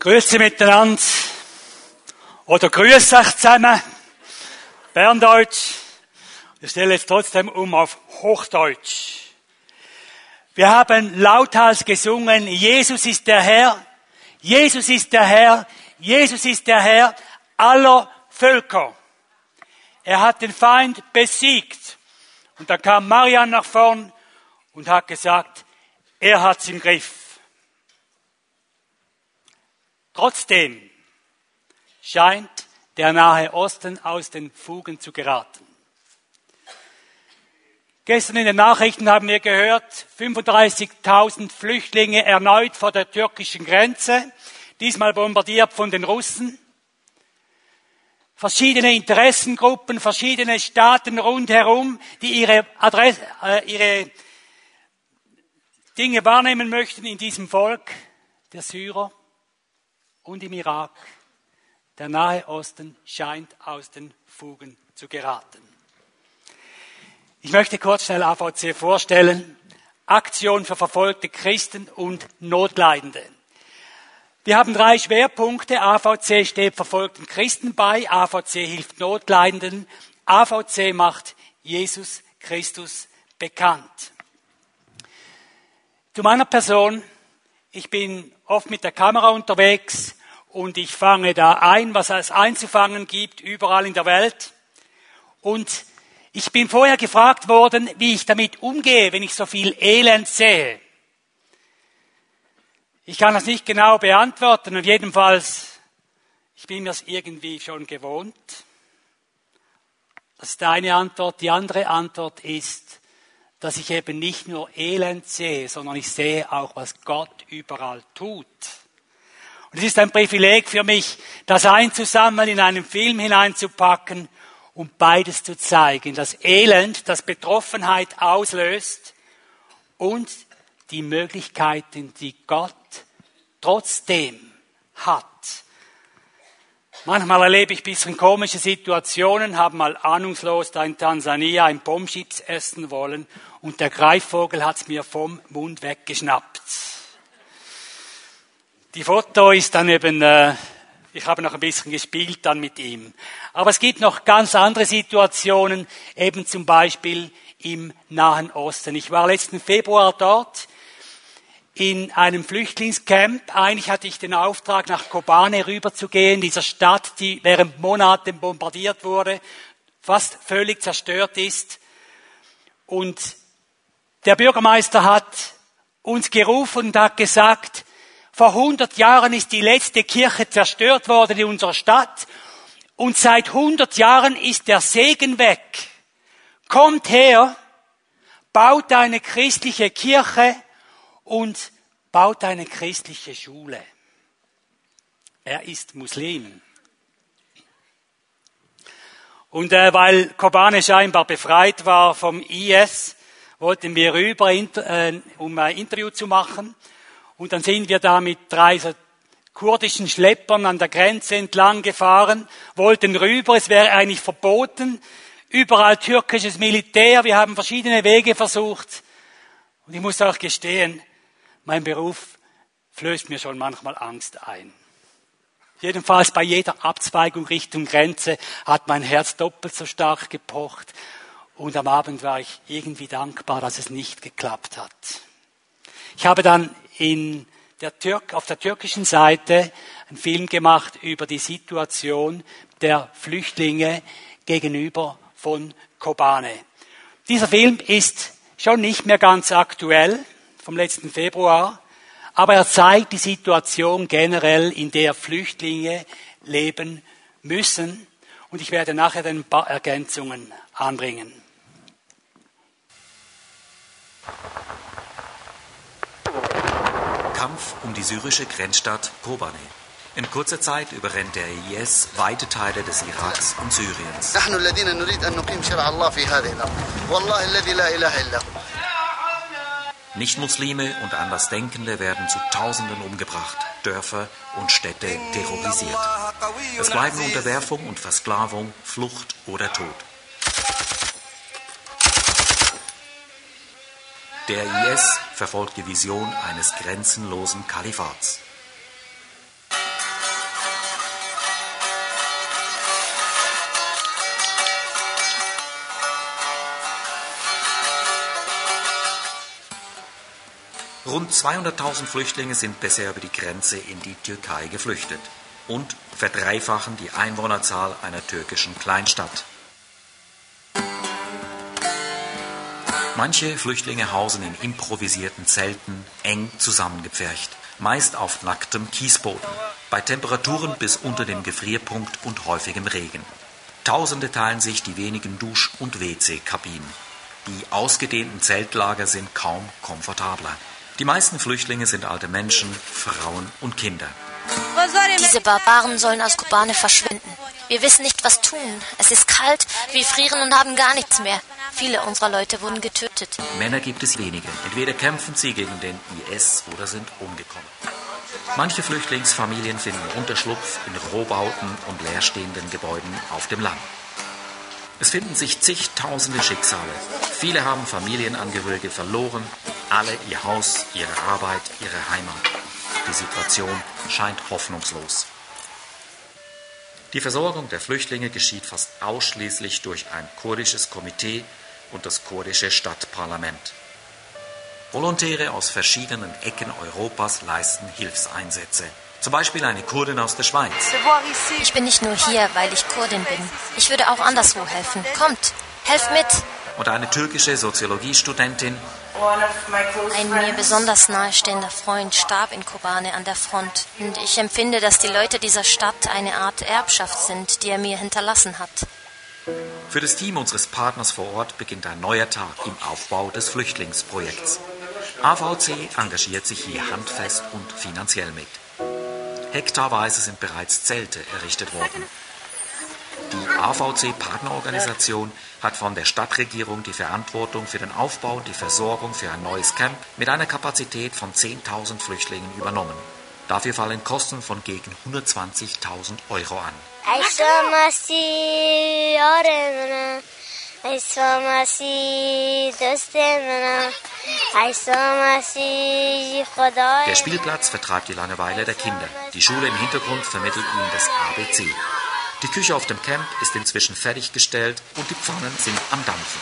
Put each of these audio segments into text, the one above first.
Grüße miteinander. Oder grüß euch zusammen. Berndeutsch. Ich stelle jetzt trotzdem um auf Hochdeutsch. Wir haben lauthals gesungen, Jesus ist der Herr, Jesus ist der Herr, Jesus ist der Herr aller Völker. Er hat den Feind besiegt. Und da kam Marian nach vorn und hat gesagt, er hat's im Griff. Trotzdem scheint der Nahe Osten aus den Fugen zu geraten. Gestern in den Nachrichten haben wir gehört, 35.000 Flüchtlinge erneut vor der türkischen Grenze, diesmal bombardiert von den Russen. Verschiedene Interessengruppen, verschiedene Staaten rundherum, die ihre, Adresse, äh, ihre Dinge wahrnehmen möchten in diesem Volk der Syrer und im Irak. Der Nahe Osten scheint aus den Fugen zu geraten. Ich möchte kurz schnell AVC vorstellen. Aktion für verfolgte Christen und Notleidende. Wir haben drei Schwerpunkte. AVC steht verfolgten Christen bei, AVC hilft Notleidenden, AVC macht Jesus Christus bekannt. Zu meiner Person. Ich bin oft mit der Kamera unterwegs und ich fange da ein, was es einzufangen gibt, überall in der Welt. Und ich bin vorher gefragt worden, wie ich damit umgehe, wenn ich so viel Elend sehe. Ich kann das nicht genau beantworten und jedenfalls, ich bin mir das irgendwie schon gewohnt. Das ist eine Antwort. Die andere Antwort ist, dass ich eben nicht nur Elend sehe, sondern ich sehe auch, was Gott überall tut. Und es ist ein Privileg für mich, das einzusammeln, in einen Film hineinzupacken und beides zu zeigen. Das Elend, das Betroffenheit auslöst und die Möglichkeiten, die Gott trotzdem hat. Manchmal erlebe ich ein bisschen komische Situationen, habe mal ahnungslos da in Tansania ein Bombchips essen wollen und der Greifvogel hat's mir vom Mund weggeschnappt. Die Foto ist dann eben, äh, ich habe noch ein bisschen gespielt dann mit ihm. Aber es gibt noch ganz andere Situationen, eben zum Beispiel im Nahen Osten. Ich war letzten Februar dort in einem Flüchtlingscamp. Eigentlich hatte ich den Auftrag, nach Kobane rüberzugehen, dieser Stadt, die während Monaten bombardiert wurde, fast völlig zerstört ist. Und der Bürgermeister hat uns gerufen und hat gesagt, vor 100 Jahren ist die letzte Kirche zerstört worden in unserer Stadt und seit 100 Jahren ist der Segen weg. Kommt her, baut eine christliche Kirche und baut eine christliche Schule. Er ist Muslim. Und äh, weil Kobane scheinbar befreit war vom IS, wollten wir rüber, äh, um ein Interview zu machen. Und dann sind wir da mit drei so kurdischen Schleppern an der Grenze entlang gefahren, wollten rüber, es wäre eigentlich verboten, überall türkisches Militär, wir haben verschiedene Wege versucht. Und ich muss auch gestehen, mein Beruf flößt mir schon manchmal Angst ein. Jedenfalls bei jeder Abzweigung Richtung Grenze hat mein Herz doppelt so stark gepocht und am Abend war ich irgendwie dankbar, dass es nicht geklappt hat. Ich habe dann in der Türk, auf der türkischen Seite einen Film gemacht über die Situation der Flüchtlinge gegenüber von Kobane. Dieser Film ist schon nicht mehr ganz aktuell vom letzten Februar, aber er zeigt die Situation generell, in der Flüchtlinge leben müssen. Und ich werde nachher ein paar Ergänzungen anbringen. Kampf um die syrische Grenzstadt Kobane. In kurzer Zeit überrennt der IS weite Teile des Iraks und Syriens. Nichtmuslime und Andersdenkende werden zu Tausenden umgebracht, Dörfer und Städte terrorisiert. Es bleiben Unterwerfung und Versklavung, Flucht oder Tod. Der IS verfolgt die Vision eines grenzenlosen Kalifats. Rund 200.000 Flüchtlinge sind bisher über die Grenze in die Türkei geflüchtet und verdreifachen die Einwohnerzahl einer türkischen Kleinstadt. Manche Flüchtlinge hausen in improvisierten Zelten, eng zusammengepfercht, meist auf nacktem Kiesboden, bei Temperaturen bis unter dem Gefrierpunkt und häufigem Regen. Tausende teilen sich die wenigen Dusch- und WC-Kabinen. Die ausgedehnten Zeltlager sind kaum komfortabler. Die meisten Flüchtlinge sind alte Menschen, Frauen und Kinder. Diese Barbaren sollen aus Kobane verschwinden. Wir wissen nicht, was tun. Es ist kalt, wir frieren und haben gar nichts mehr. Viele unserer Leute wurden getötet. Männer gibt es wenige. Entweder kämpfen sie gegen den IS oder sind umgekommen. Manche Flüchtlingsfamilien finden Unterschlupf in Rohbauten und leerstehenden Gebäuden auf dem Land. Es finden sich zigtausende Schicksale. Viele haben Familienangehörige verloren, alle ihr Haus, ihre Arbeit, ihre Heimat. Die Situation scheint hoffnungslos. Die Versorgung der Flüchtlinge geschieht fast ausschließlich durch ein kurdisches Komitee und das kurdische Stadtparlament. Volontäre aus verschiedenen Ecken Europas leisten Hilfseinsätze. Zum Beispiel eine Kurdin aus der Schweiz. Ich bin nicht nur hier, weil ich Kurdin bin. Ich würde auch anderswo helfen. Kommt, helft mit. Und eine türkische Soziologiestudentin. Ein mir besonders nahestehender Freund starb in Kobane an der Front. Und ich empfinde, dass die Leute dieser Stadt eine Art Erbschaft sind, die er mir hinterlassen hat. Für das Team unseres Partners vor Ort beginnt ein neuer Tag im Aufbau des Flüchtlingsprojekts. AVC engagiert sich hier handfest und finanziell mit. Hektarweise sind bereits Zelte errichtet worden. Die AVC-Partnerorganisation hat von der Stadtregierung die Verantwortung für den Aufbau und die Versorgung für ein neues Camp mit einer Kapazität von 10.000 Flüchtlingen übernommen. Dafür fallen Kosten von gegen 120.000 Euro an. Der Spielplatz vertreibt die Langeweile der Kinder. Die Schule im Hintergrund vermittelt ihnen das ABC. Die Küche auf dem Camp ist inzwischen fertiggestellt und die Pfannen sind am Dampfen.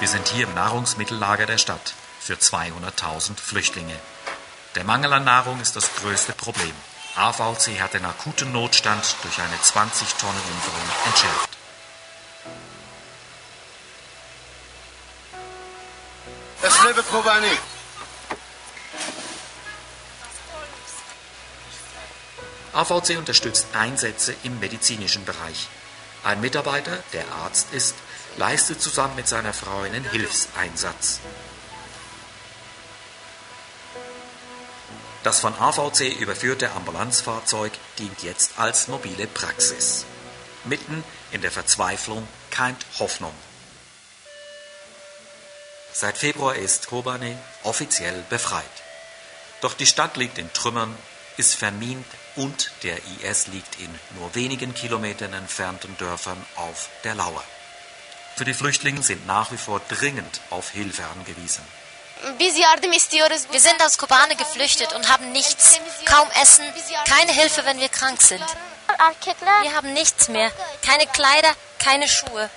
Wir sind hier im Nahrungsmittellager der Stadt für 200.000 Flüchtlinge. Der Mangel an Nahrung ist das größte Problem. AVC hat den akuten Notstand durch eine 20-Tonnen-Lieferung entschärft. Es lebe Kobani. AVC unterstützt Einsätze im medizinischen Bereich. Ein Mitarbeiter, der Arzt ist, leistet zusammen mit seiner Frau einen Hilfseinsatz. Das von AVC überführte Ambulanzfahrzeug dient jetzt als mobile Praxis. Mitten in der Verzweiflung keimt Hoffnung. Seit Februar ist Kobane offiziell befreit. Doch die Stadt liegt in Trümmern, ist vermint und der IS liegt in nur wenigen Kilometern entfernten Dörfern auf der Lauer. Für die Flüchtlinge sind nach wie vor dringend auf Hilfe angewiesen. Wir sind aus Kobane geflüchtet und haben nichts, kaum Essen, keine Hilfe, wenn wir krank sind. Wir haben nichts mehr, keine Kleider, keine Schuhe.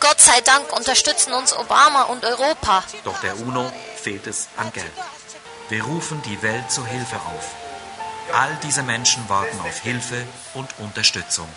Gott sei Dank unterstützen uns Obama und Europa. Doch der UNO fehlt es an Geld. Wir rufen die Welt zur Hilfe auf. All diese Menschen warten auf Hilfe und Unterstützung.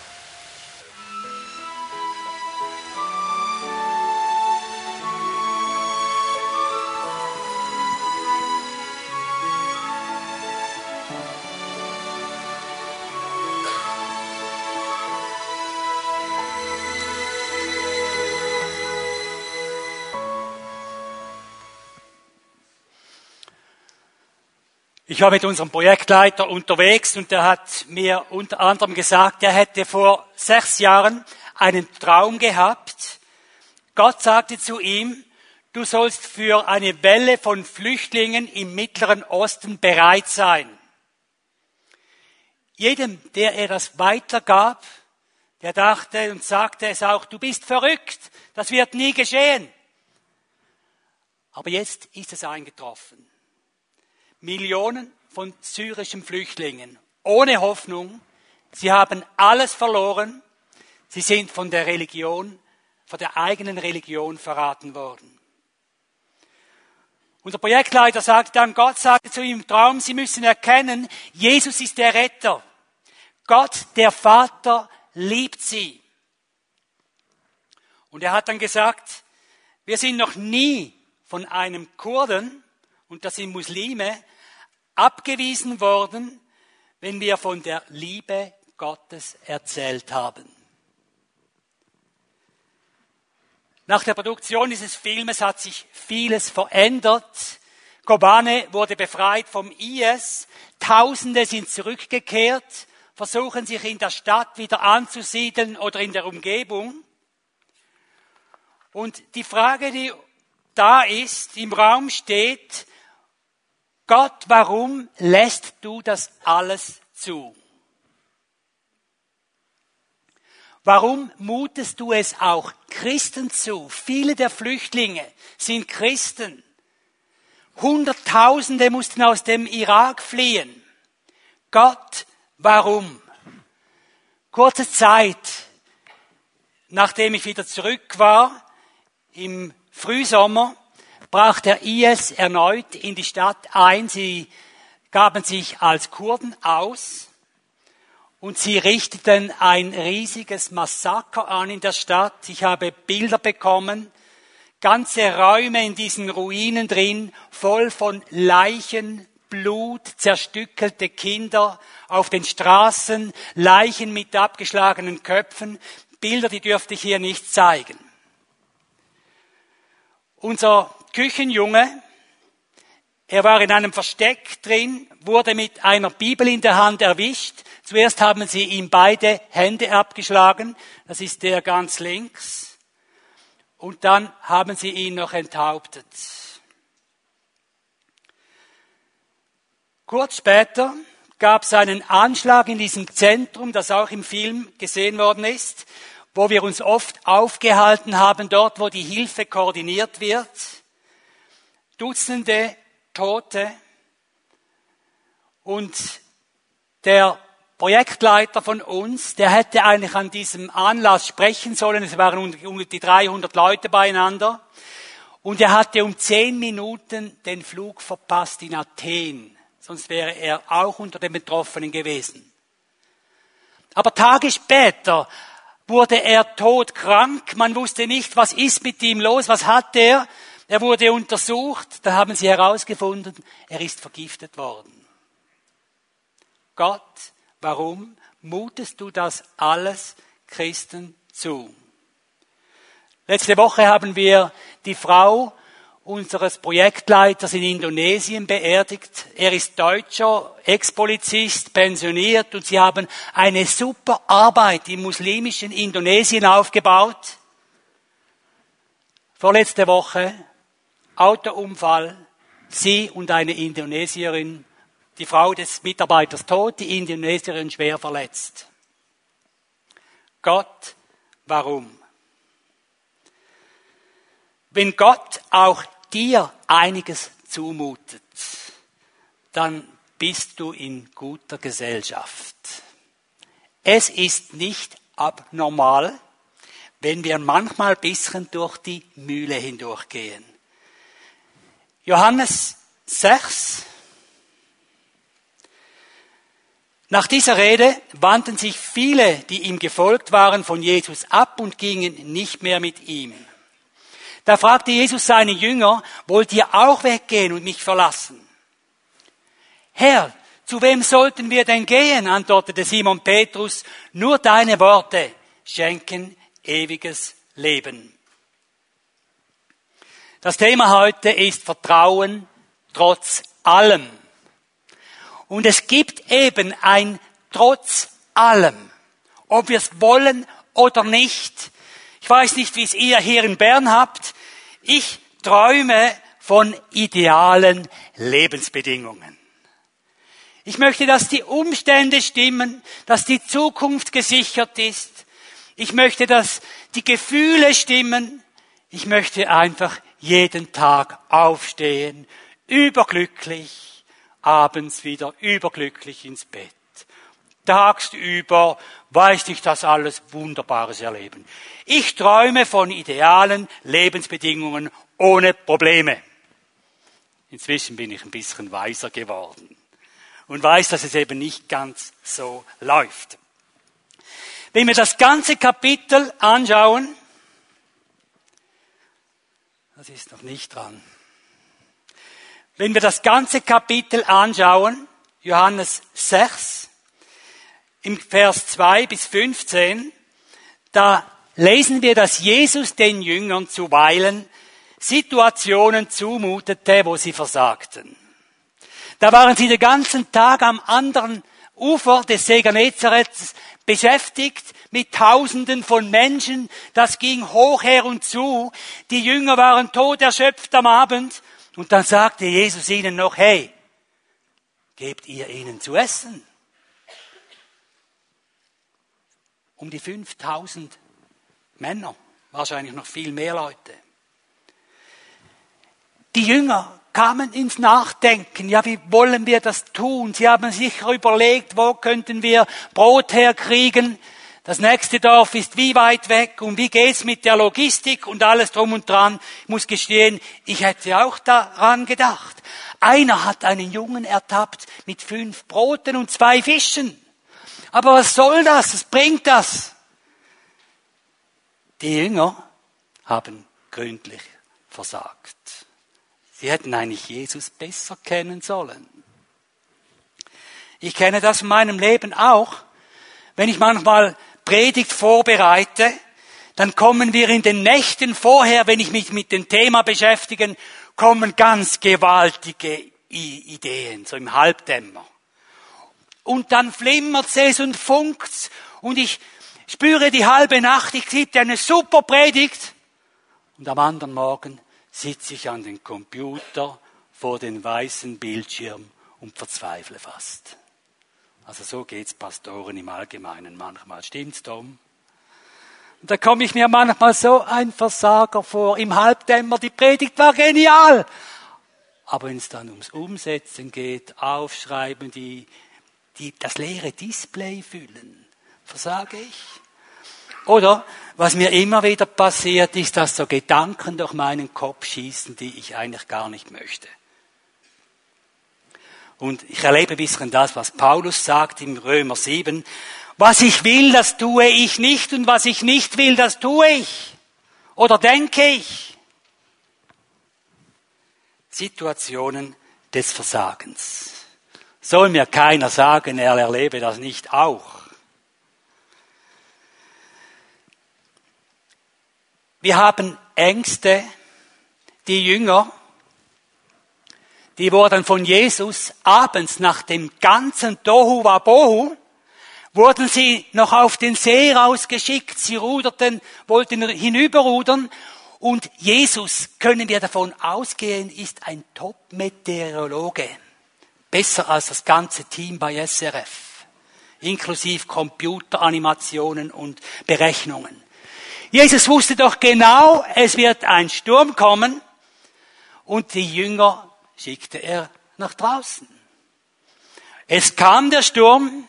Ich war mit unserem Projektleiter unterwegs und der hat mir unter anderem gesagt, er hätte vor sechs Jahren einen Traum gehabt. Gott sagte zu ihm, du sollst für eine Welle von Flüchtlingen im Mittleren Osten bereit sein. Jedem, der er das weitergab, der dachte und sagte es auch, du bist verrückt, das wird nie geschehen. Aber jetzt ist es eingetroffen. Millionen von syrischen Flüchtlingen ohne Hoffnung. Sie haben alles verloren. Sie sind von der Religion, von der eigenen Religion verraten worden. Unser Projektleiter sagte dann, Gott sagte zu ihm im Traum, Sie müssen erkennen, Jesus ist der Retter. Gott, der Vater, liebt Sie. Und er hat dann gesagt, wir sind noch nie von einem Kurden, und das sind Muslime, abgewiesen worden, wenn wir von der Liebe Gottes erzählt haben. Nach der Produktion dieses Filmes hat sich vieles verändert. Kobane wurde befreit vom IS. Tausende sind zurückgekehrt, versuchen sich in der Stadt wieder anzusiedeln oder in der Umgebung. Und die Frage, die da ist, im Raum steht, Gott, warum lässt du das alles zu? Warum mutest du es auch Christen zu? Viele der Flüchtlinge sind Christen. Hunderttausende mussten aus dem Irak fliehen. Gott, warum? Kurze Zeit, nachdem ich wieder zurück war, im Frühsommer, brach der IS erneut in die Stadt ein. Sie gaben sich als Kurden aus und sie richteten ein riesiges Massaker an in der Stadt. Ich habe Bilder bekommen, ganze Räume in diesen Ruinen drin, voll von Leichen, Blut, zerstückelte Kinder auf den Straßen, Leichen mit abgeschlagenen Köpfen. Bilder, die dürfte ich hier nicht zeigen. Unser Küchenjunge, er war in einem Versteck drin, wurde mit einer Bibel in der Hand erwischt, Zuerst haben sie ihm beide Hände abgeschlagen, das ist der ganz links, und dann haben sie ihn noch enthauptet. Kurz später gab es einen Anschlag in diesem Zentrum, das auch im Film gesehen worden ist, wo wir uns oft aufgehalten haben, dort wo die Hilfe koordiniert wird. Dutzende Tote. Und der Projektleiter von uns, der hätte eigentlich an diesem Anlass sprechen sollen. Es waren um die 300 Leute beieinander. Und er hatte um zehn Minuten den Flug verpasst in Athen. Sonst wäre er auch unter den Betroffenen gewesen. Aber Tage später wurde er todkrank. Man wusste nicht, was ist mit ihm los, was hat er. Er wurde untersucht. Da haben sie herausgefunden, er ist vergiftet worden. Gott Warum mutest du das alles Christen zu? Letzte Woche haben wir die Frau unseres Projektleiters in Indonesien beerdigt. Er ist Deutscher, Ex-Polizist, pensioniert und sie haben eine super Arbeit im muslimischen Indonesien aufgebaut. Vorletzte Woche Autounfall, sie und eine Indonesierin die Frau des Mitarbeiters tot, die Indonesierin schwer verletzt. Gott, warum? Wenn Gott auch dir einiges zumutet, dann bist du in guter Gesellschaft. Es ist nicht abnormal, wenn wir manchmal ein bisschen durch die Mühle hindurchgehen. Johannes 6, Nach dieser Rede wandten sich viele, die ihm gefolgt waren, von Jesus ab und gingen nicht mehr mit ihm. Da fragte Jesus seine Jünger, wollt ihr auch weggehen und mich verlassen? Herr, zu wem sollten wir denn gehen? antwortete Simon Petrus, nur deine Worte schenken ewiges Leben. Das Thema heute ist Vertrauen trotz allem. Und es gibt eben ein Trotz allem, ob wir es wollen oder nicht. Ich weiß nicht, wie es ihr hier in Bern habt. Ich träume von idealen Lebensbedingungen. Ich möchte, dass die Umstände stimmen, dass die Zukunft gesichert ist. Ich möchte, dass die Gefühle stimmen. Ich möchte einfach jeden Tag aufstehen, überglücklich, abends wieder überglücklich ins Bett. tagsüber, weiß ich das alles Wunderbares erleben. Ich träume von idealen Lebensbedingungen ohne Probleme. Inzwischen bin ich ein bisschen weiser geworden und weiß, dass es eben nicht ganz so läuft. Wenn wir das ganze Kapitel anschauen, das ist noch nicht dran. Wenn wir das ganze Kapitel anschauen, Johannes 6, im Vers 2 bis 15, da lesen wir, dass Jesus den Jüngern zuweilen Situationen zumutete, wo sie versagten. Da waren sie den ganzen Tag am anderen Ufer des See Genezareth beschäftigt mit Tausenden von Menschen. Das ging hoch her und zu. Die Jünger waren tot erschöpft am Abend. Und dann sagte Jesus ihnen noch, hey, gebt ihr ihnen zu essen. Um die 5000 Männer, wahrscheinlich noch viel mehr Leute. Die Jünger kamen ins Nachdenken. Ja, wie wollen wir das tun? Sie haben sich überlegt, wo könnten wir Brot herkriegen? Das nächste Dorf ist wie weit weg und wie geht's mit der Logistik und alles drum und dran. Ich muss gestehen, ich hätte auch daran gedacht. Einer hat einen Jungen ertappt mit fünf Broten und zwei Fischen. Aber was soll das? Was bringt das? Die Jünger haben gründlich versagt. Sie hätten eigentlich Jesus besser kennen sollen. Ich kenne das in meinem Leben auch. Wenn ich manchmal Predigt vorbereite, dann kommen wir in den Nächten vorher, wenn ich mich mit dem Thema beschäftige, kommen ganz gewaltige Ideen, so im Halbdämmer. Und dann flimmert es und funkt's und ich spüre die halbe Nacht, ich kriege eine super Predigt. Und am anderen Morgen sitze ich an den Computer vor den weißen Bildschirm und verzweifle fast. Also so geht's Pastoren im Allgemeinen manchmal. Stimmt's, Tom? Und da komme ich mir manchmal so ein Versager vor. Im Halbdämmer, die Predigt war genial. Aber wenn es dann ums Umsetzen geht, aufschreiben, die, die, das leere Display füllen, versage ich. Oder was mir immer wieder passiert, ist, dass so Gedanken durch meinen Kopf schießen, die ich eigentlich gar nicht möchte. Und ich erlebe ein bisschen das, was Paulus sagt im Römer 7. Was ich will, das tue ich nicht und was ich nicht will, das tue ich. Oder denke ich. Situationen des Versagens. Soll mir keiner sagen, er erlebe das nicht auch. Wir haben Ängste. Die Jünger, die wurden von Jesus abends nach dem ganzen Tohu Wabohu, wurden sie noch auf den See rausgeschickt. Sie ruderten, wollten hinüberrudern. Und Jesus, können wir davon ausgehen, ist ein Top-Meteorologe. Besser als das ganze Team bei SRF. Inklusive Computeranimationen und Berechnungen. Jesus wusste doch genau, es wird ein Sturm kommen und die Jünger schickte er nach draußen. Es kam der Sturm,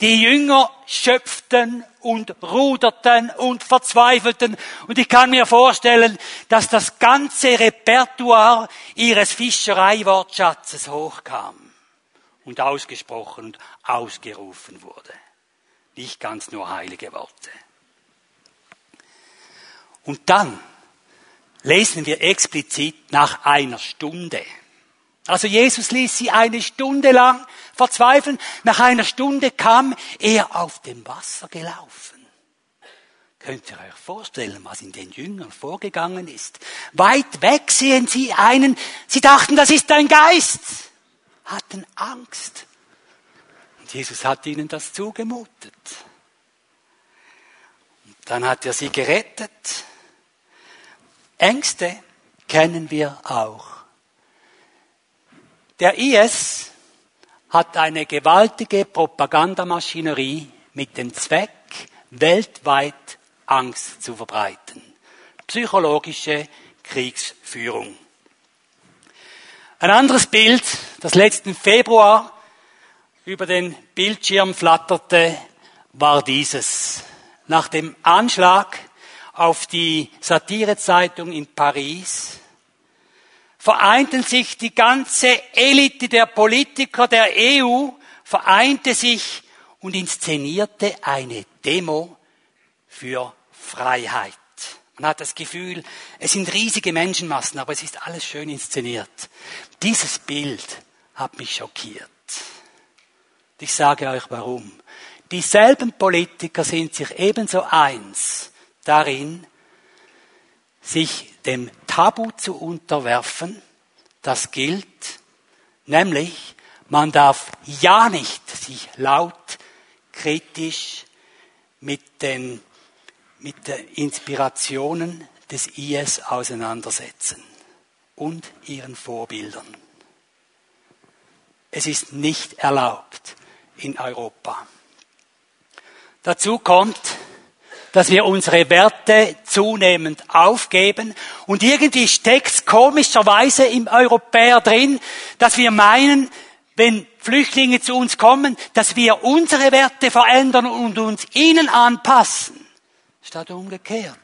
die Jünger schöpften und ruderten und verzweifelten und ich kann mir vorstellen, dass das ganze Repertoire ihres Fischereiwortschatzes hochkam und ausgesprochen und ausgerufen wurde. Nicht ganz nur heilige Worte. Und dann lesen wir explizit nach einer Stunde. Also Jesus ließ sie eine Stunde lang verzweifeln. Nach einer Stunde kam er auf dem Wasser gelaufen. Könnt ihr euch vorstellen, was in den Jüngern vorgegangen ist? Weit weg sehen sie einen, sie dachten, das ist ein Geist, hatten Angst. Und Jesus hat ihnen das zugemutet. Und dann hat er sie gerettet Ängste kennen wir auch. Der IS hat eine gewaltige Propagandamaschinerie mit dem Zweck, weltweit Angst zu verbreiten. Psychologische Kriegsführung. Ein anderes Bild, das letzten Februar über den Bildschirm flatterte, war dieses. Nach dem Anschlag auf die Satirezeitung in Paris vereinten sich die ganze Elite der Politiker der EU, vereinte sich und inszenierte eine Demo für Freiheit. Man hat das Gefühl, es sind riesige Menschenmassen, aber es ist alles schön inszeniert. Dieses Bild hat mich schockiert. Ich sage euch warum. Dieselben Politiker sind sich ebenso eins darin, sich dem Tabu zu unterwerfen, das gilt, nämlich man darf ja nicht sich laut kritisch mit den, mit den Inspirationen des IS auseinandersetzen und ihren Vorbildern. Es ist nicht erlaubt in Europa. Dazu kommt, dass wir unsere Werte zunehmend aufgeben und irgendwie steckt komischerweise im Europäer drin, dass wir meinen, wenn Flüchtlinge zu uns kommen, dass wir unsere Werte verändern und uns ihnen anpassen, statt umgekehrt.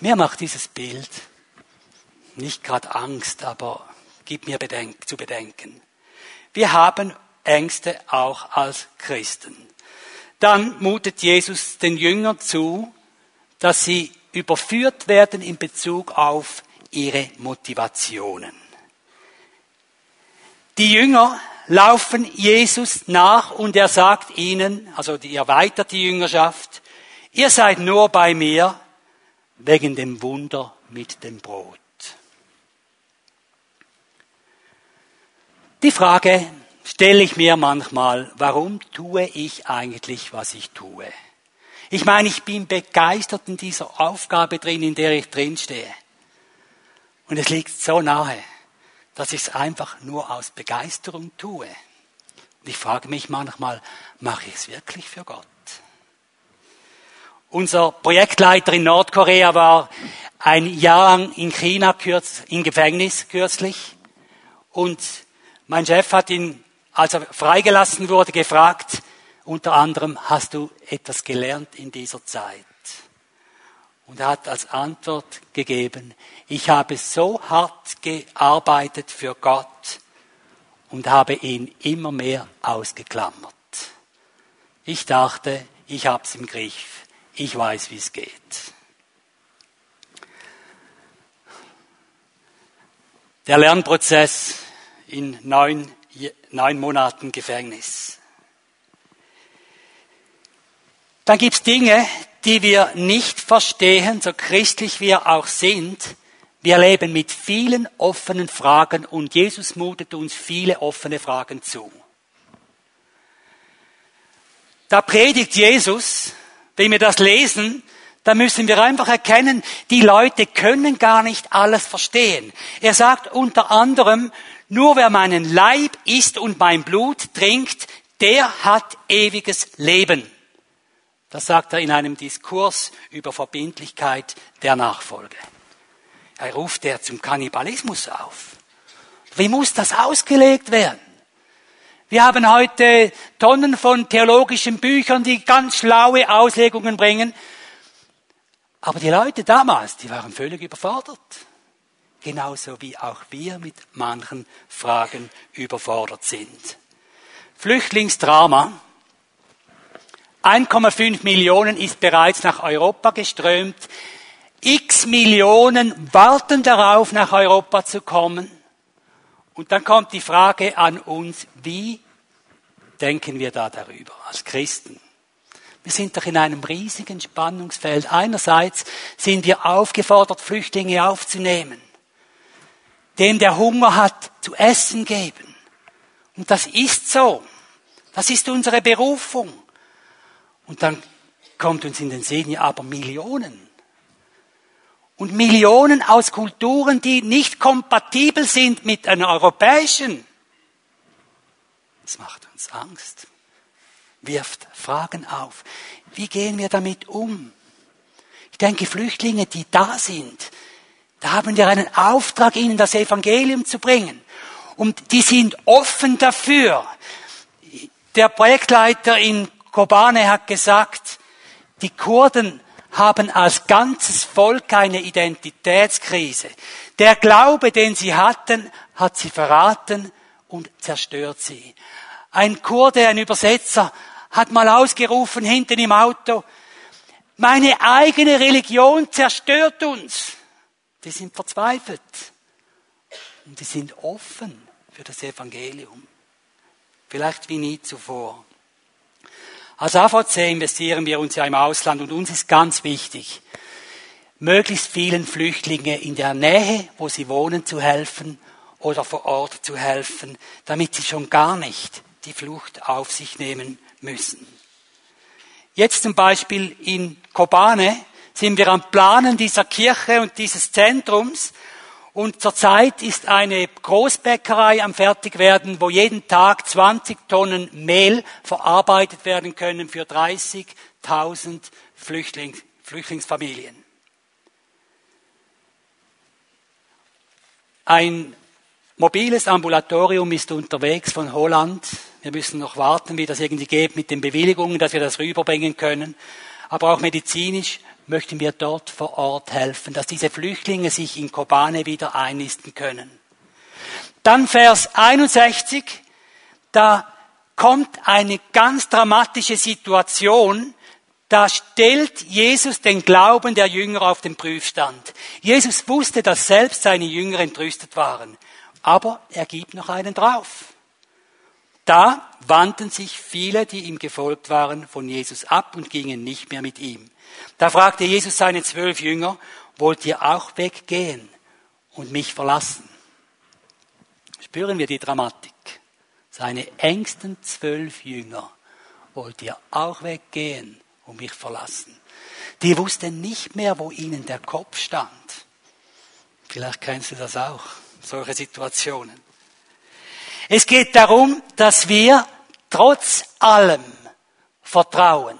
Mir macht dieses Bild nicht gerade Angst, aber gibt mir bedenk zu bedenken. Wir haben Ängste auch als Christen. Dann mutet Jesus den Jüngern zu, dass sie überführt werden in Bezug auf ihre Motivationen. Die Jünger laufen Jesus nach und er sagt ihnen, also die erweiterte Jüngerschaft, ihr seid nur bei mir wegen dem Wunder mit dem Brot. Die Frage stelle ich mir manchmal, warum tue ich eigentlich, was ich tue? Ich meine, ich bin begeistert in dieser Aufgabe drin, in der ich drin stehe. Und es liegt so nahe, dass ich es einfach nur aus Begeisterung tue. Und ich frage mich manchmal, mache ich es wirklich für Gott? Unser Projektleiter in Nordkorea war ein Jahr lang in China im Gefängnis kürzlich und mein Chef hat ihn, als er freigelassen wurde, gefragt, unter anderem, hast du etwas gelernt in dieser Zeit? Und er hat als Antwort gegeben, ich habe so hart gearbeitet für Gott und habe ihn immer mehr ausgeklammert. Ich dachte, ich hab's im Griff. Ich weiß, wie es geht. Der Lernprozess in neun, neun Monaten Gefängnis. Dann gibt's Dinge, die wir nicht verstehen, so christlich wir auch sind. Wir leben mit vielen offenen Fragen und Jesus mutet uns viele offene Fragen zu. Da predigt Jesus, wenn wir das lesen, da müssen wir einfach erkennen, die Leute können gar nicht alles verstehen. Er sagt unter anderem, nur wer meinen Leib isst und mein Blut trinkt, der hat ewiges Leben. Das sagt er in einem Diskurs über Verbindlichkeit der Nachfolge. Er ruft er zum Kannibalismus auf. Wie muss das ausgelegt werden? Wir haben heute Tonnen von theologischen Büchern, die ganz schlaue Auslegungen bringen. Aber die Leute damals, die waren völlig überfordert genauso wie auch wir mit manchen Fragen überfordert sind. Flüchtlingsdrama. 1,5 Millionen ist bereits nach Europa geströmt. X Millionen warten darauf, nach Europa zu kommen. Und dann kommt die Frage an uns, wie denken wir da darüber als Christen? Wir sind doch in einem riesigen Spannungsfeld. Einerseits sind wir aufgefordert, Flüchtlinge aufzunehmen dem der Hunger hat, zu essen geben. Und das ist so. Das ist unsere Berufung. Und dann kommt uns in den Sinn ja aber Millionen. Und Millionen aus Kulturen, die nicht kompatibel sind mit einer europäischen. Das macht uns Angst. Wirft Fragen auf. Wie gehen wir damit um? Ich denke, Flüchtlinge, die da sind, da haben wir einen Auftrag, ihnen das Evangelium zu bringen. Und die sind offen dafür. Der Projektleiter in Kobane hat gesagt, die Kurden haben als ganzes Volk eine Identitätskrise. Der Glaube, den sie hatten, hat sie verraten und zerstört sie. Ein Kurde, ein Übersetzer, hat mal ausgerufen hinten im Auto, meine eigene Religion zerstört uns. Die sind verzweifelt. Und die sind offen für das Evangelium. Vielleicht wie nie zuvor. Als AVC investieren wir uns ja im Ausland und uns ist ganz wichtig, möglichst vielen Flüchtlingen in der Nähe, wo sie wohnen, zu helfen oder vor Ort zu helfen, damit sie schon gar nicht die Flucht auf sich nehmen müssen. Jetzt zum Beispiel in Kobane sind wir am Planen dieser Kirche und dieses Zentrums und zurzeit ist eine Großbäckerei am Fertigwerden, wo jeden Tag 20 Tonnen Mehl verarbeitet werden können für 30.000 Flüchtling, Flüchtlingsfamilien. Ein mobiles Ambulatorium ist unterwegs von Holland. Wir müssen noch warten, wie das irgendwie geht mit den Bewilligungen, dass wir das rüberbringen können. Aber auch medizinisch möchten wir dort vor Ort helfen, dass diese Flüchtlinge sich in Kobane wieder einnisten können. Dann Vers 61, da kommt eine ganz dramatische Situation, da stellt Jesus den Glauben der Jünger auf den Prüfstand. Jesus wusste, dass selbst seine Jünger entrüstet waren, aber er gibt noch einen drauf. Da wandten sich viele, die ihm gefolgt waren, von Jesus ab und gingen nicht mehr mit ihm. Da fragte Jesus seine zwölf Jünger, wollt ihr auch weggehen und mich verlassen? Spüren wir die Dramatik. Seine engsten zwölf Jünger, wollt ihr auch weggehen und mich verlassen? Die wussten nicht mehr, wo ihnen der Kopf stand. Vielleicht kennst du das auch, solche Situationen. Es geht darum, dass wir trotz allem vertrauen.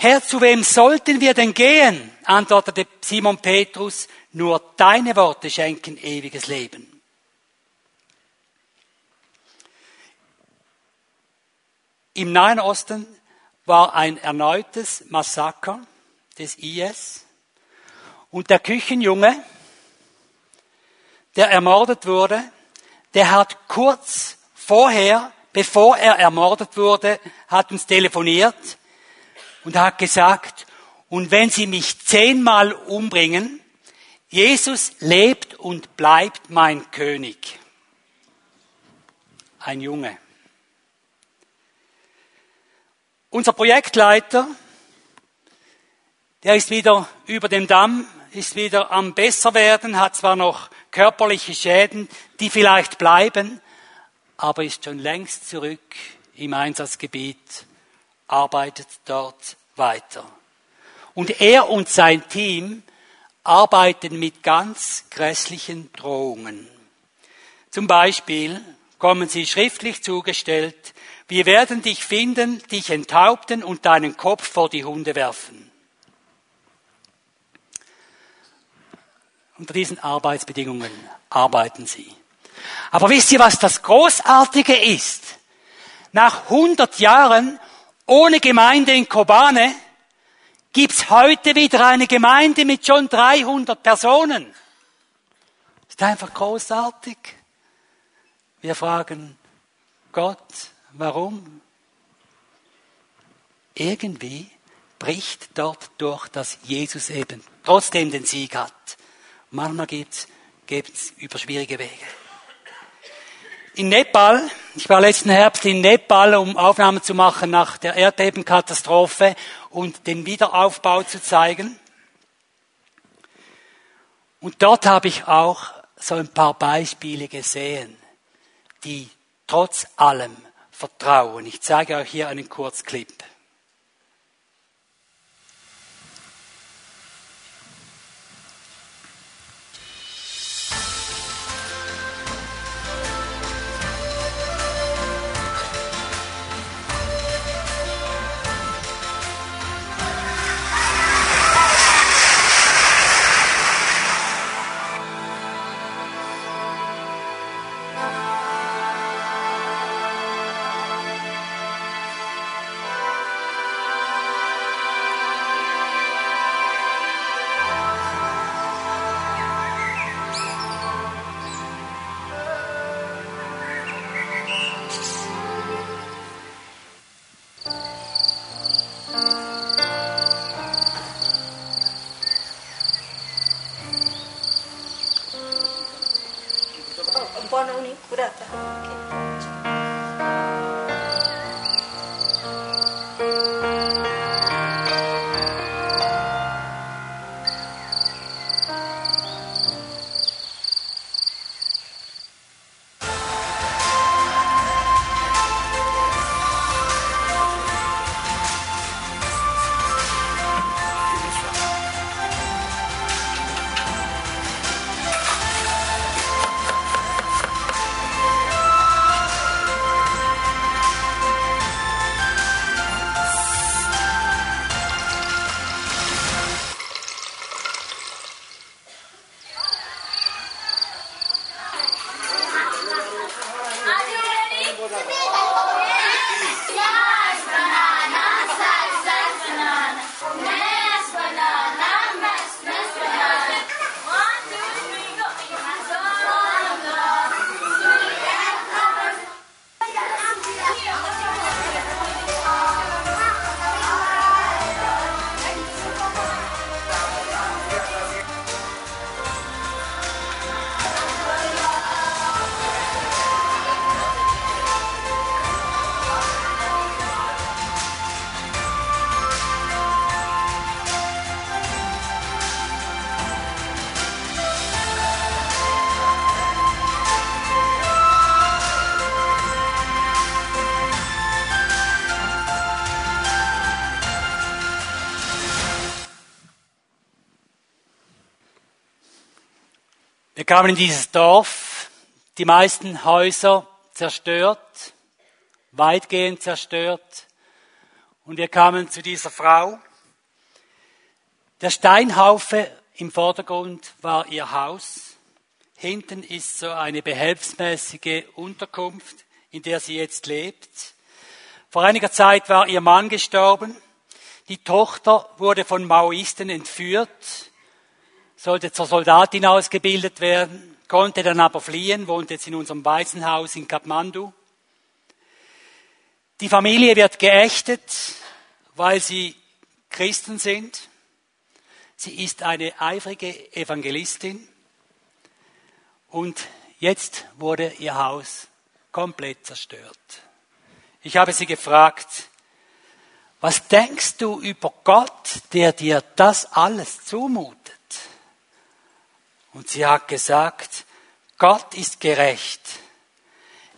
Herr, zu wem sollten wir denn gehen? antwortete Simon Petrus, nur deine Worte schenken ewiges Leben. Im Nahen Osten war ein erneutes Massaker des IS und der Küchenjunge, der ermordet wurde, der hat kurz vorher, bevor er ermordet wurde, hat uns telefoniert und hat gesagt, und wenn sie mich zehnmal umbringen, Jesus lebt und bleibt mein König. Ein Junge. Unser Projektleiter, der ist wieder über dem Damm ist wieder am besser werden, hat zwar noch körperliche Schäden, die vielleicht bleiben, aber ist schon längst zurück im Einsatzgebiet, arbeitet dort weiter. Und er und sein Team arbeiten mit ganz grässlichen Drohungen. Zum Beispiel kommen sie schriftlich zugestellt, wir werden dich finden, dich enthaupten und deinen Kopf vor die Hunde werfen. Unter diesen Arbeitsbedingungen arbeiten sie. Aber wisst ihr, was das Großartige ist? Nach 100 Jahren ohne Gemeinde in Kobane gibt's heute wieder eine Gemeinde mit schon 300 Personen. Ist einfach großartig. Wir fragen Gott, warum? Irgendwie bricht dort durch, dass Jesus eben trotzdem den Sieg hat. Manchmal geht es über schwierige Wege. In Nepal, ich war letzten Herbst in Nepal, um Aufnahmen zu machen nach der Erdbebenkatastrophe und den Wiederaufbau zu zeigen. Und dort habe ich auch so ein paar Beispiele gesehen, die trotz allem vertrauen. Ich zeige euch hier einen Kurzclip. Kamen in dieses Dorf, die meisten Häuser zerstört, weitgehend zerstört. Und wir kamen zu dieser Frau. Der Steinhaufe im Vordergrund war ihr Haus. Hinten ist so eine behelfsmäßige Unterkunft, in der sie jetzt lebt. Vor einiger Zeit war ihr Mann gestorben. Die Tochter wurde von Maoisten entführt sollte zur Soldatin ausgebildet werden, konnte dann aber fliehen, wohnt jetzt in unserem Waisenhaus in Kathmandu. Die Familie wird geächtet, weil sie Christen sind. Sie ist eine eifrige Evangelistin und jetzt wurde ihr Haus komplett zerstört. Ich habe sie gefragt, was denkst du über Gott, der dir das alles zumutet? Und sie hat gesagt, Gott ist gerecht.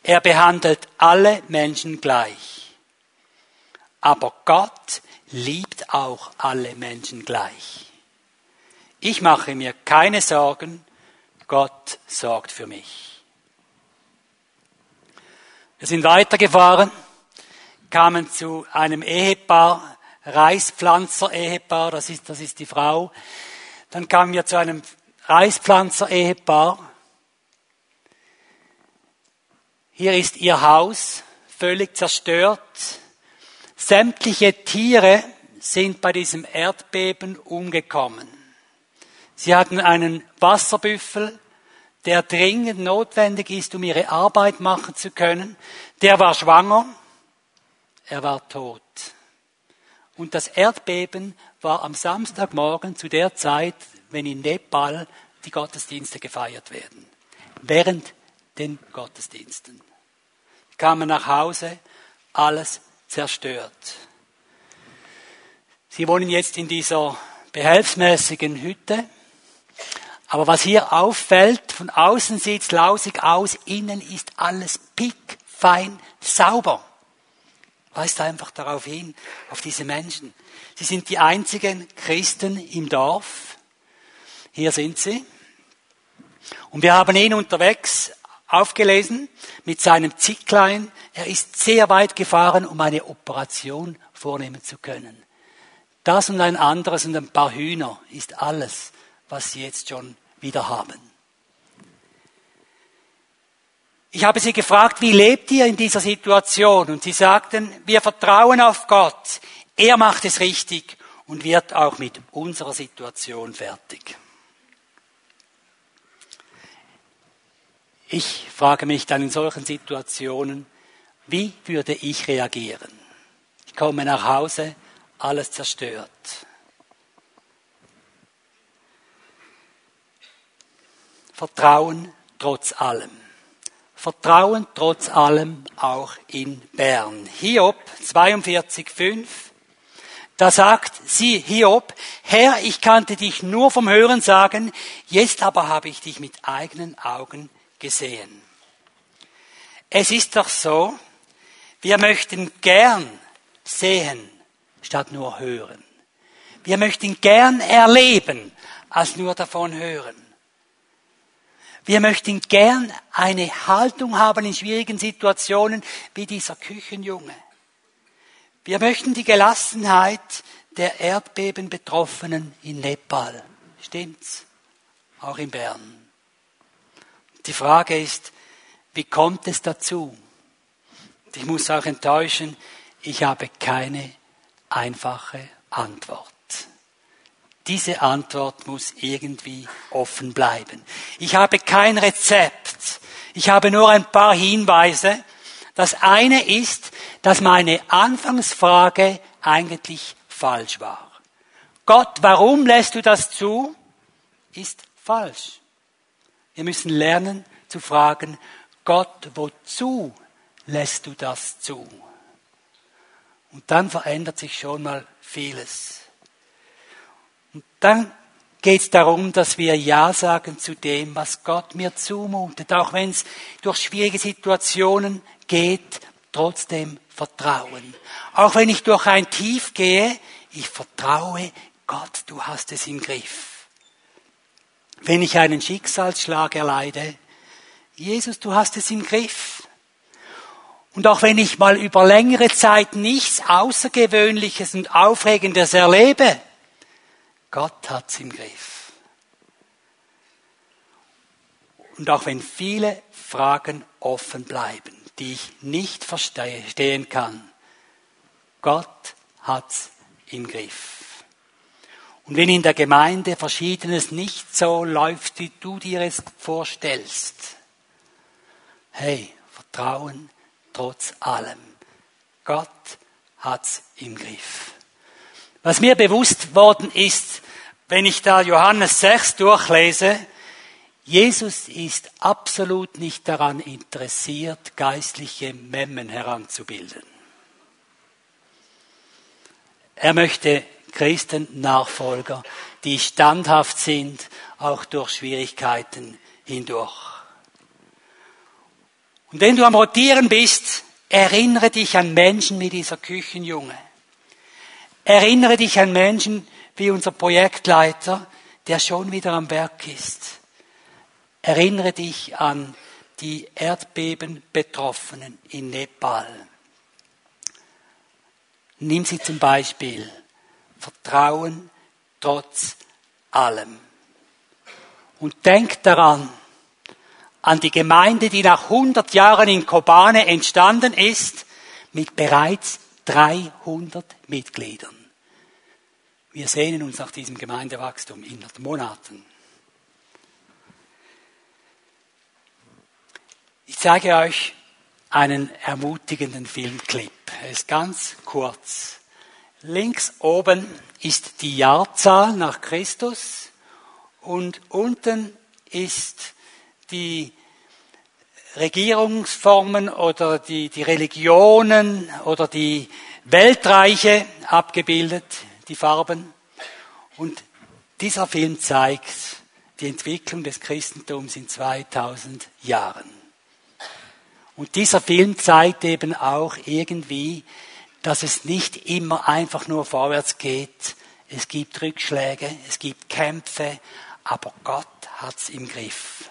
Er behandelt alle Menschen gleich. Aber Gott liebt auch alle Menschen gleich. Ich mache mir keine Sorgen, Gott sorgt für mich. Wir sind weitergefahren, kamen zu einem Ehepaar, Reispflanzer-Ehepaar, das ist, das ist die Frau. Dann kamen wir zu einem Reispflanzer-Ehepaar. Hier ist ihr Haus völlig zerstört. Sämtliche Tiere sind bei diesem Erdbeben umgekommen. Sie hatten einen Wasserbüffel, der dringend notwendig ist, um ihre Arbeit machen zu können. Der war schwanger, er war tot. Und das Erdbeben war am Samstagmorgen zu der Zeit, wenn in Nepal die Gottesdienste gefeiert werden. Während den Gottesdiensten. Kamen nach Hause, alles zerstört. Sie wohnen jetzt in dieser behelfsmäßigen Hütte. Aber was hier auffällt, von außen sieht es lausig aus, innen ist alles pickfein sauber. Weist einfach darauf hin, auf diese Menschen. Sie sind die einzigen Christen im Dorf. Hier sind sie. Und wir haben ihn unterwegs aufgelesen mit seinem Zicklein. Er ist sehr weit gefahren, um eine Operation vornehmen zu können. Das und ein anderes und ein paar Hühner ist alles, was sie jetzt schon wieder haben. Ich habe sie gefragt, wie lebt ihr in dieser Situation? Und sie sagten, wir vertrauen auf Gott. Er macht es richtig und wird auch mit unserer Situation fertig. Ich frage mich dann in solchen Situationen, wie würde ich reagieren? Ich komme nach Hause, alles zerstört. Vertrauen trotz allem. Vertrauen trotz allem auch in Bern. Hiob 42,5. Da sagt sie Hiob, Herr, ich kannte dich nur vom Hören sagen, jetzt aber habe ich dich mit eigenen Augen gesehen. Es ist doch so, wir möchten gern sehen, statt nur hören. Wir möchten gern erleben, als nur davon hören. Wir möchten gern eine Haltung haben in schwierigen Situationen wie dieser Küchenjunge. Wir möchten die Gelassenheit der Erdbebenbetroffenen in Nepal. Stimmt's? Auch in Bern. Die Frage ist, wie kommt es dazu? Ich muss auch enttäuschen, ich habe keine einfache Antwort. Diese Antwort muss irgendwie offen bleiben. Ich habe kein Rezept. Ich habe nur ein paar Hinweise. Das eine ist, dass meine Anfangsfrage eigentlich falsch war. Gott, warum lässt du das zu? Ist falsch. Wir müssen lernen zu fragen, Gott, wozu lässt du das zu? Und dann verändert sich schon mal vieles. Und dann geht es darum, dass wir Ja sagen zu dem, was Gott mir zumutet, auch wenn es durch schwierige Situationen geht, trotzdem Vertrauen. Auch wenn ich durch ein Tief gehe, ich vertraue Gott, du hast es im Griff. Wenn ich einen Schicksalsschlag erleide, Jesus, du hast es im Griff. Und auch wenn ich mal über längere Zeit nichts Außergewöhnliches und Aufregendes erlebe, Gott hat's im Griff. Und auch wenn viele Fragen offen bleiben, die ich nicht verstehen kann, Gott hat's im Griff. Und wenn in der Gemeinde Verschiedenes nicht so läuft, wie du dir es vorstellst, hey, Vertrauen trotz allem. Gott hat's im Griff. Was mir bewusst worden ist, wenn ich da Johannes 6 durchlese, Jesus ist absolut nicht daran interessiert, geistliche Memmen heranzubilden. Er möchte Christen-Nachfolger, die standhaft sind, auch durch Schwierigkeiten hindurch. Und wenn du am Rotieren bist, erinnere dich an Menschen wie dieser Küchenjunge. Erinnere dich an Menschen wie unser Projektleiter, der schon wieder am Werk ist. Erinnere dich an die Erdbeben-Betroffenen in Nepal. Nimm sie zum Beispiel. Vertrauen trotz allem. Und denk daran, an die Gemeinde, die nach 100 Jahren in Kobane entstanden ist, mit bereits 300 Mitgliedern. Wir sehnen uns nach diesem Gemeindewachstum in Monaten. Ich zeige euch einen ermutigenden Filmclip. Er ist ganz kurz. Links oben ist die Jahrzahl nach Christus und unten ist die Regierungsformen oder die, die Religionen oder die Weltreiche abgebildet, die Farben. Und dieser Film zeigt die Entwicklung des Christentums in 2000 Jahren. Und dieser Film zeigt eben auch irgendwie, dass es nicht immer einfach nur vorwärts geht. Es gibt Rückschläge, es gibt Kämpfe, aber Gott hat's im Griff.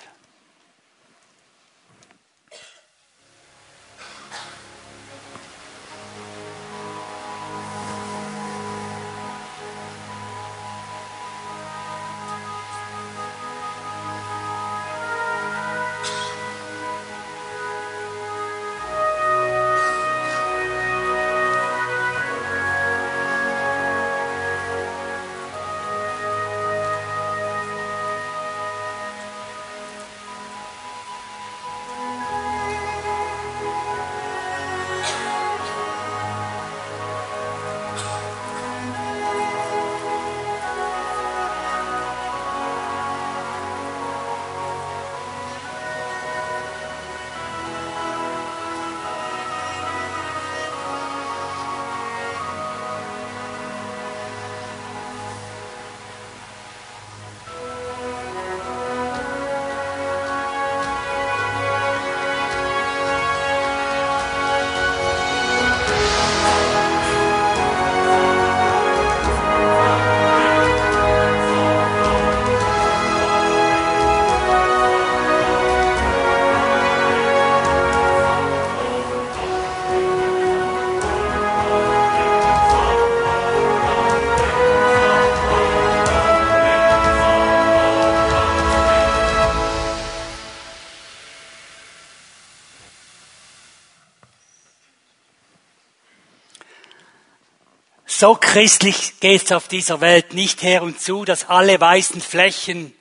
So christlich geht es auf dieser Welt nicht her und zu, dass alle weißen Flächen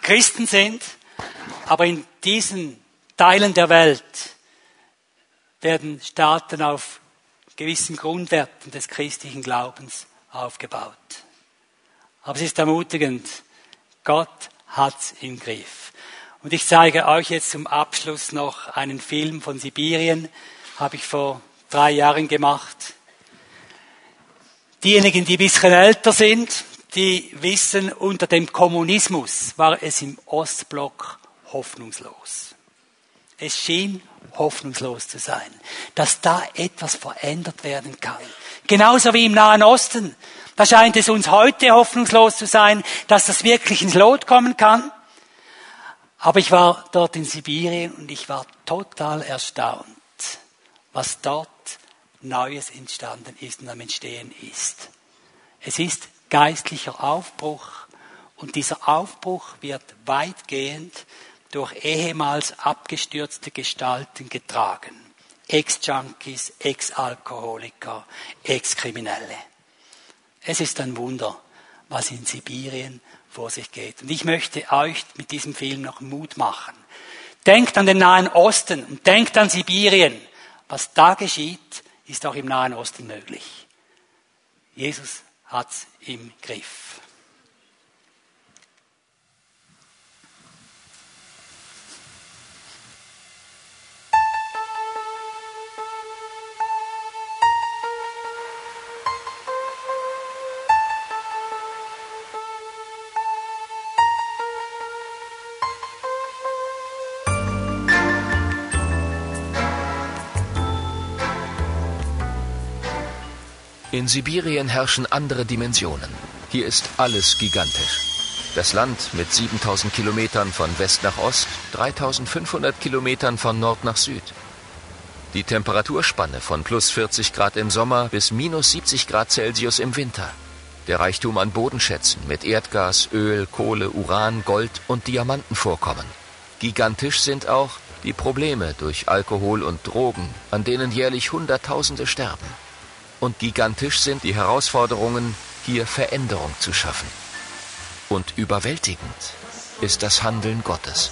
Christen sind, aber in diesen Teilen der Welt werden Staaten auf gewissen Grundwerten des christlichen Glaubens aufgebaut. Aber es ist ermutigend. Gott hat's im Griff. Und ich zeige euch jetzt zum Abschluss noch einen Film von Sibirien, habe ich vor drei Jahren gemacht. Diejenigen, die ein bisschen älter sind, die wissen, unter dem Kommunismus war es im Ostblock hoffnungslos. Es schien hoffnungslos zu sein, dass da etwas verändert werden kann. Genauso wie im Nahen Osten. Da scheint es uns heute hoffnungslos zu sein, dass das wirklich ins Lot kommen kann. Aber ich war dort in Sibirien und ich war total erstaunt, was dort Neues entstanden ist und am Entstehen ist. Es ist geistlicher Aufbruch und dieser Aufbruch wird weitgehend durch ehemals abgestürzte Gestalten getragen. Ex-Junkies, Ex-Alkoholiker, Ex-Kriminelle. Es ist ein Wunder, was in Sibirien vor sich geht. Und ich möchte euch mit diesem Film noch Mut machen. Denkt an den Nahen Osten und denkt an Sibirien. Was da geschieht, ist auch im Nahen Osten möglich. Jesus hat's im Griff. In Sibirien herrschen andere Dimensionen. Hier ist alles gigantisch. Das Land mit 7000 Kilometern von West nach Ost, 3500 Kilometern von Nord nach Süd. Die Temperaturspanne von plus 40 Grad im Sommer bis minus 70 Grad Celsius im Winter. Der Reichtum an Bodenschätzen mit Erdgas, Öl, Kohle, Uran, Gold und Diamantenvorkommen. Gigantisch sind auch die Probleme durch Alkohol und Drogen, an denen jährlich Hunderttausende sterben und gigantisch sind die Herausforderungen, hier Veränderung zu schaffen. Und überwältigend ist das Handeln Gottes.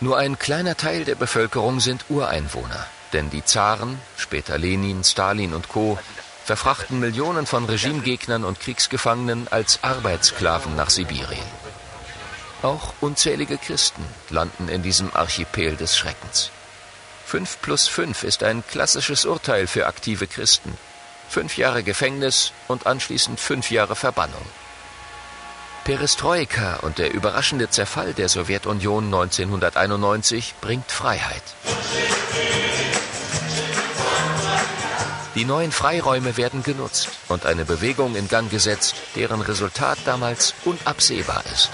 Nur ein kleiner Teil der Bevölkerung sind Ureinwohner, denn die Zaren, später Lenin, Stalin und Co., verfrachten Millionen von Regimegegnern und Kriegsgefangenen als Arbeitssklaven nach Sibirien. Auch unzählige Christen landen in diesem Archipel des Schreckens. 5 plus 5 ist ein klassisches Urteil für aktive Christen. Fünf Jahre Gefängnis und anschließend fünf Jahre Verbannung. Perestroika und der überraschende Zerfall der Sowjetunion 1991 bringt Freiheit. Die neuen Freiräume werden genutzt und eine Bewegung in Gang gesetzt, deren Resultat damals unabsehbar ist.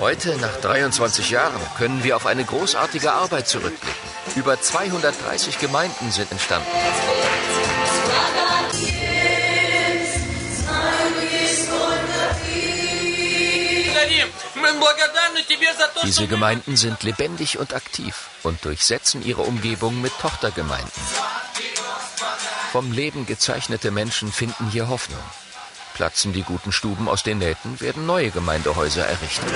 Heute, nach 23 Jahren, können wir auf eine großartige Arbeit zurückblicken. Über 230 Gemeinden sind entstanden. Diese Gemeinden sind lebendig und aktiv und durchsetzen ihre Umgebung mit Tochtergemeinden. Vom Leben gezeichnete Menschen finden hier Hoffnung. Platzen die guten Stuben aus den Nähten, werden neue Gemeindehäuser errichtet.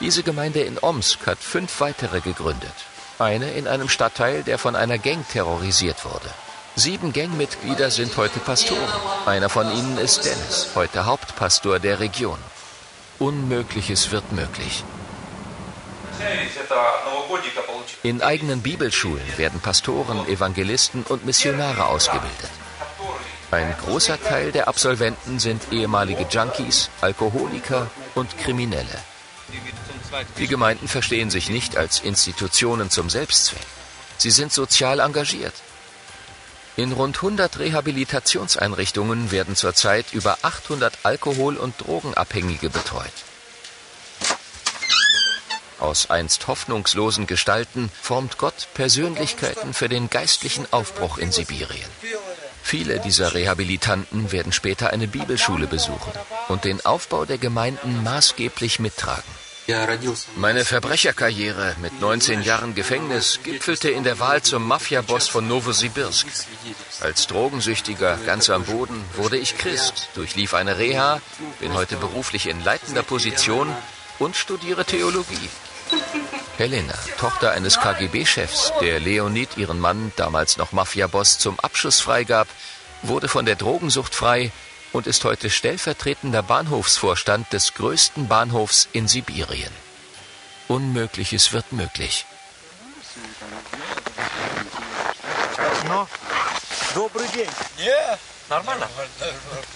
Diese Gemeinde in Omsk hat fünf weitere gegründet. Eine in einem Stadtteil, der von einer Gang terrorisiert wurde. Sieben Gangmitglieder sind heute Pastoren. Einer von ihnen ist Dennis, heute Hauptpastor der Region. Unmögliches wird möglich. In eigenen Bibelschulen werden Pastoren, Evangelisten und Missionare ausgebildet. Ein großer Teil der Absolventen sind ehemalige Junkies, Alkoholiker und Kriminelle. Die Gemeinden verstehen sich nicht als Institutionen zum Selbstzweck. Sie sind sozial engagiert. In rund 100 Rehabilitationseinrichtungen werden zurzeit über 800 Alkohol- und Drogenabhängige betreut. Aus einst hoffnungslosen Gestalten formt Gott Persönlichkeiten für den geistlichen Aufbruch in Sibirien. Viele dieser Rehabilitanten werden später eine Bibelschule besuchen und den Aufbau der Gemeinden maßgeblich mittragen. Meine Verbrecherkarriere mit 19 Jahren Gefängnis gipfelte in der Wahl zum Mafiaboss von Novosibirsk. Als Drogensüchtiger ganz am Boden wurde ich Christ, durchlief eine Reha, bin heute beruflich in leitender Position und studiere Theologie. Helena, Tochter eines KGB-Chefs, der Leonid ihren Mann, damals noch Mafiaboss, zum Abschuss freigab, wurde von der Drogensucht frei und ist heute stellvertretender Bahnhofsvorstand des größten Bahnhofs in Sibirien. Unmögliches wird möglich.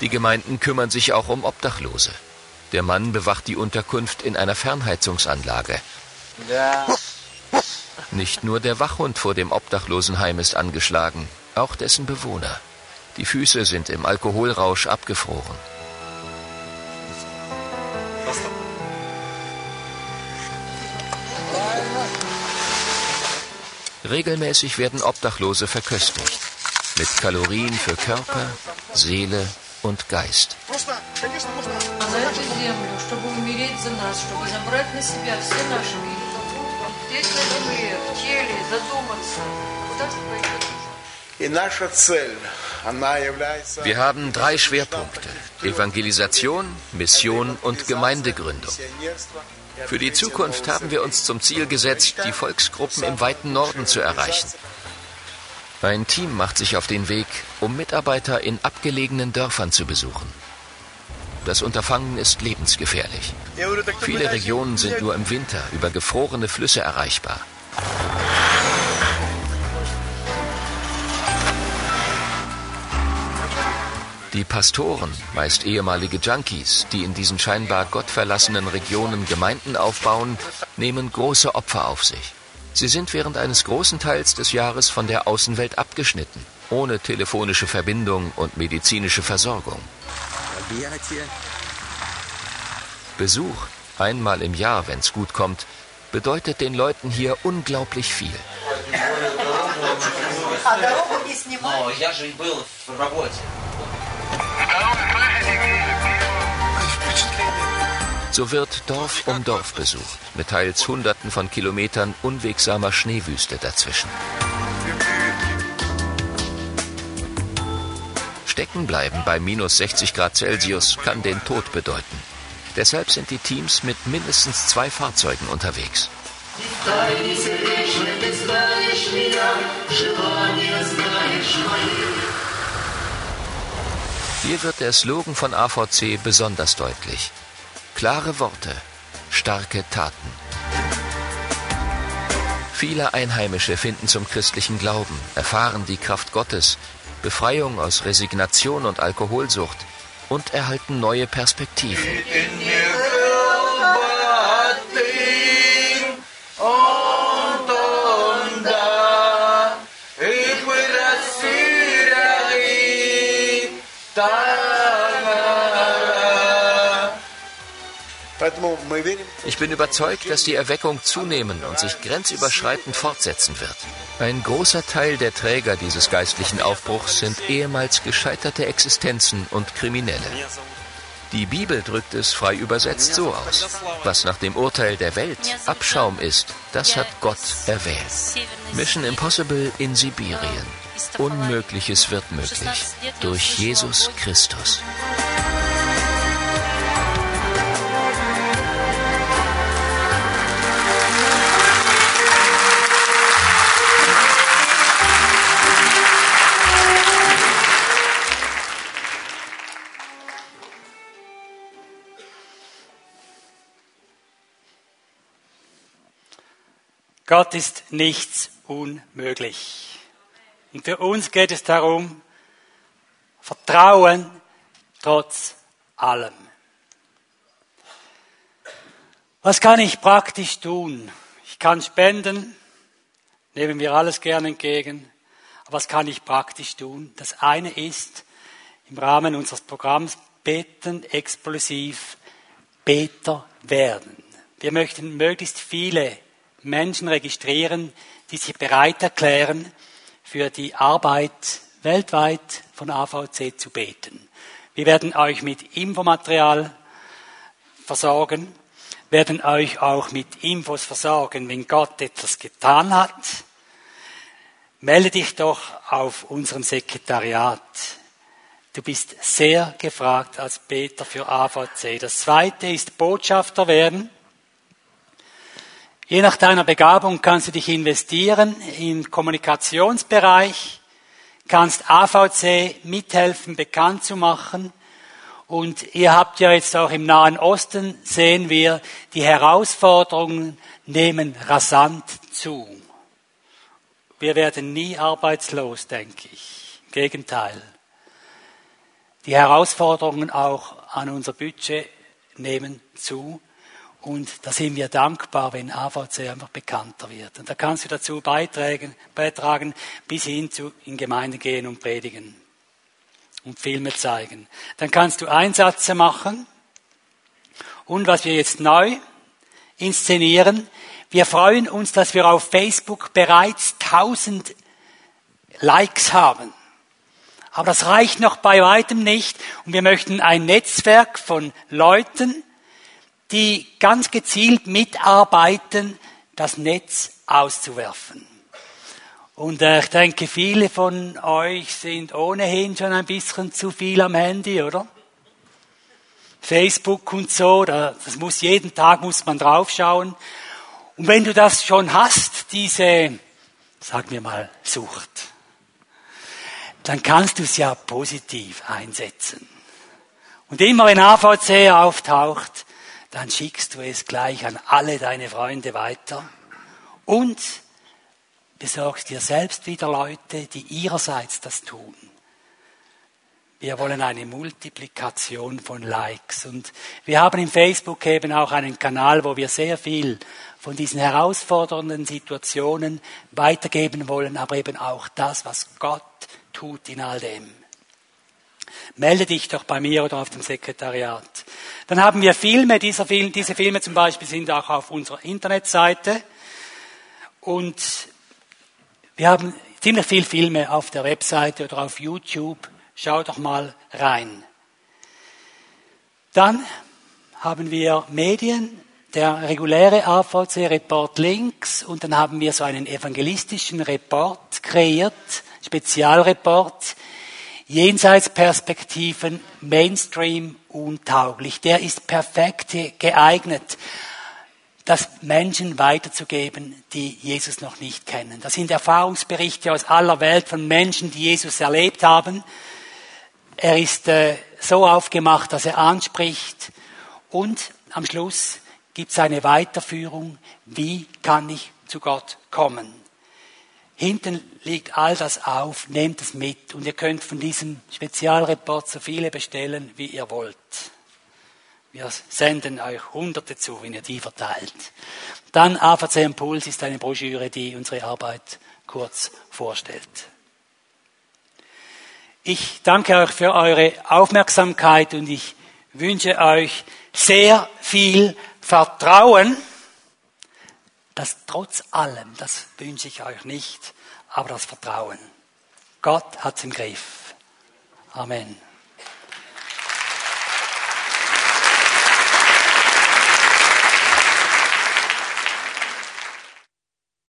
Die Gemeinden kümmern sich auch um Obdachlose. Der Mann bewacht die Unterkunft in einer Fernheizungsanlage. Nicht nur der Wachhund vor dem Obdachlosenheim ist angeschlagen, auch dessen Bewohner. Die Füße sind im Alkoholrausch abgefroren. Regelmäßig werden Obdachlose verköstigt. Mit Kalorien für Körper, Seele und Geist. И наша цель wir haben drei Schwerpunkte. Evangelisation, Mission und Gemeindegründung. Für die Zukunft haben wir uns zum Ziel gesetzt, die Volksgruppen im weiten Norden zu erreichen. Ein Team macht sich auf den Weg, um Mitarbeiter in abgelegenen Dörfern zu besuchen. Das Unterfangen ist lebensgefährlich. Viele Regionen sind nur im Winter über gefrorene Flüsse erreichbar. Die Pastoren, meist ehemalige Junkies, die in diesen scheinbar gottverlassenen Regionen Gemeinden aufbauen, nehmen große Opfer auf sich. Sie sind während eines großen Teils des Jahres von der Außenwelt abgeschnitten, ohne telefonische Verbindung und medizinische Versorgung. Besuch, einmal im Jahr, wenn's gut kommt, bedeutet den Leuten hier unglaublich viel. So wird Dorf um Dorf besucht, mit teils Hunderten von Kilometern unwegsamer Schneewüste dazwischen. Stecken bleiben bei minus 60 Grad Celsius kann den Tod bedeuten. Deshalb sind die Teams mit mindestens zwei Fahrzeugen unterwegs. Hier wird der Slogan von AVC besonders deutlich. Klare Worte, starke Taten. Viele Einheimische finden zum christlichen Glauben, erfahren die Kraft Gottes, Befreiung aus Resignation und Alkoholsucht und erhalten neue Perspektiven. Ich bin überzeugt, dass die Erweckung zunehmen und sich grenzüberschreitend fortsetzen wird. Ein großer Teil der Träger dieses geistlichen Aufbruchs sind ehemals gescheiterte Existenzen und Kriminelle. Die Bibel drückt es frei übersetzt so aus. Was nach dem Urteil der Welt Abschaum ist, das hat Gott erwählt. Mission Impossible in Sibirien. Unmögliches wird möglich. Durch Jesus Christus. Gott ist nichts unmöglich. Und für uns geht es darum, Vertrauen trotz allem. Was kann ich praktisch tun? Ich kann spenden, nehmen wir alles gerne entgegen. Aber was kann ich praktisch tun? Das eine ist, im Rahmen unseres Programms beten explosiv Beter werden. Wir möchten möglichst viele Menschen registrieren, die sich bereit erklären, für die Arbeit weltweit von AVC zu beten. Wir werden euch mit Infomaterial versorgen. werden euch auch mit Infos versorgen, wenn Gott etwas getan hat. Melde dich doch auf unserem Sekretariat. Du bist sehr gefragt als Beter für AVC. Das zweite ist Botschafter werden. Je nach deiner Begabung kannst du dich investieren im Kommunikationsbereich, kannst AVC mithelfen, bekannt zu machen. Und ihr habt ja jetzt auch im Nahen Osten, sehen wir, die Herausforderungen nehmen rasant zu. Wir werden nie arbeitslos, denke ich. Im Gegenteil. Die Herausforderungen auch an unser Budget nehmen zu. Und da sind wir dankbar, wenn AVC einfach bekannter wird. Und da kannst du dazu beitragen, beitragen bis hin zu in Gemeinden gehen und predigen und Filme zeigen. Dann kannst du Einsätze machen. Und was wir jetzt neu inszenieren, wir freuen uns, dass wir auf Facebook bereits 1000 Likes haben. Aber das reicht noch bei weitem nicht. Und wir möchten ein Netzwerk von Leuten, die ganz gezielt mitarbeiten, das Netz auszuwerfen. Und äh, ich denke, viele von euch sind ohnehin schon ein bisschen zu viel am Handy, oder? Facebook und so, das muss jeden Tag muss man draufschauen. Und wenn du das schon hast, diese, sagen wir mal, Sucht, dann kannst du es ja positiv einsetzen. Und immer wenn AVC auftaucht, dann schickst du es gleich an alle deine Freunde weiter und besorgst dir selbst wieder Leute, die ihrerseits das tun. Wir wollen eine Multiplikation von Likes. Und wir haben im Facebook eben auch einen Kanal, wo wir sehr viel von diesen herausfordernden Situationen weitergeben wollen, aber eben auch das, was Gott tut in all dem. Melde dich doch bei mir oder auf dem Sekretariat. Dann haben wir Filme. Dieser Film, diese Filme zum Beispiel sind auch auf unserer Internetseite. Und wir haben ziemlich viele Filme auf der Webseite oder auf YouTube. Schau doch mal rein. Dann haben wir Medien, der reguläre AVC-Report links und dann haben wir so einen evangelistischen Report kreiert, Spezialreport, Jenseitsperspektiven, Mainstream untauglich. Der ist perfekt geeignet, das Menschen weiterzugeben, die Jesus noch nicht kennen. Das sind Erfahrungsberichte aus aller Welt von Menschen, die Jesus erlebt haben. Er ist äh, so aufgemacht, dass er anspricht und am Schluss gibt es eine Weiterführung, wie kann ich zu Gott kommen. Hinten liegt all das auf, nehmt es mit und ihr könnt von diesem Spezialreport so viele bestellen, wie ihr wollt. Wir senden euch Hunderte zu, wenn ihr die verteilt. Dann AVC Impuls ist eine Broschüre, die unsere Arbeit kurz vorstellt. Ich danke euch für eure Aufmerksamkeit und ich wünsche euch sehr viel Vertrauen das trotz allem, das wünsche ich euch nicht, aber das Vertrauen. Gott hat es im Griff. Amen.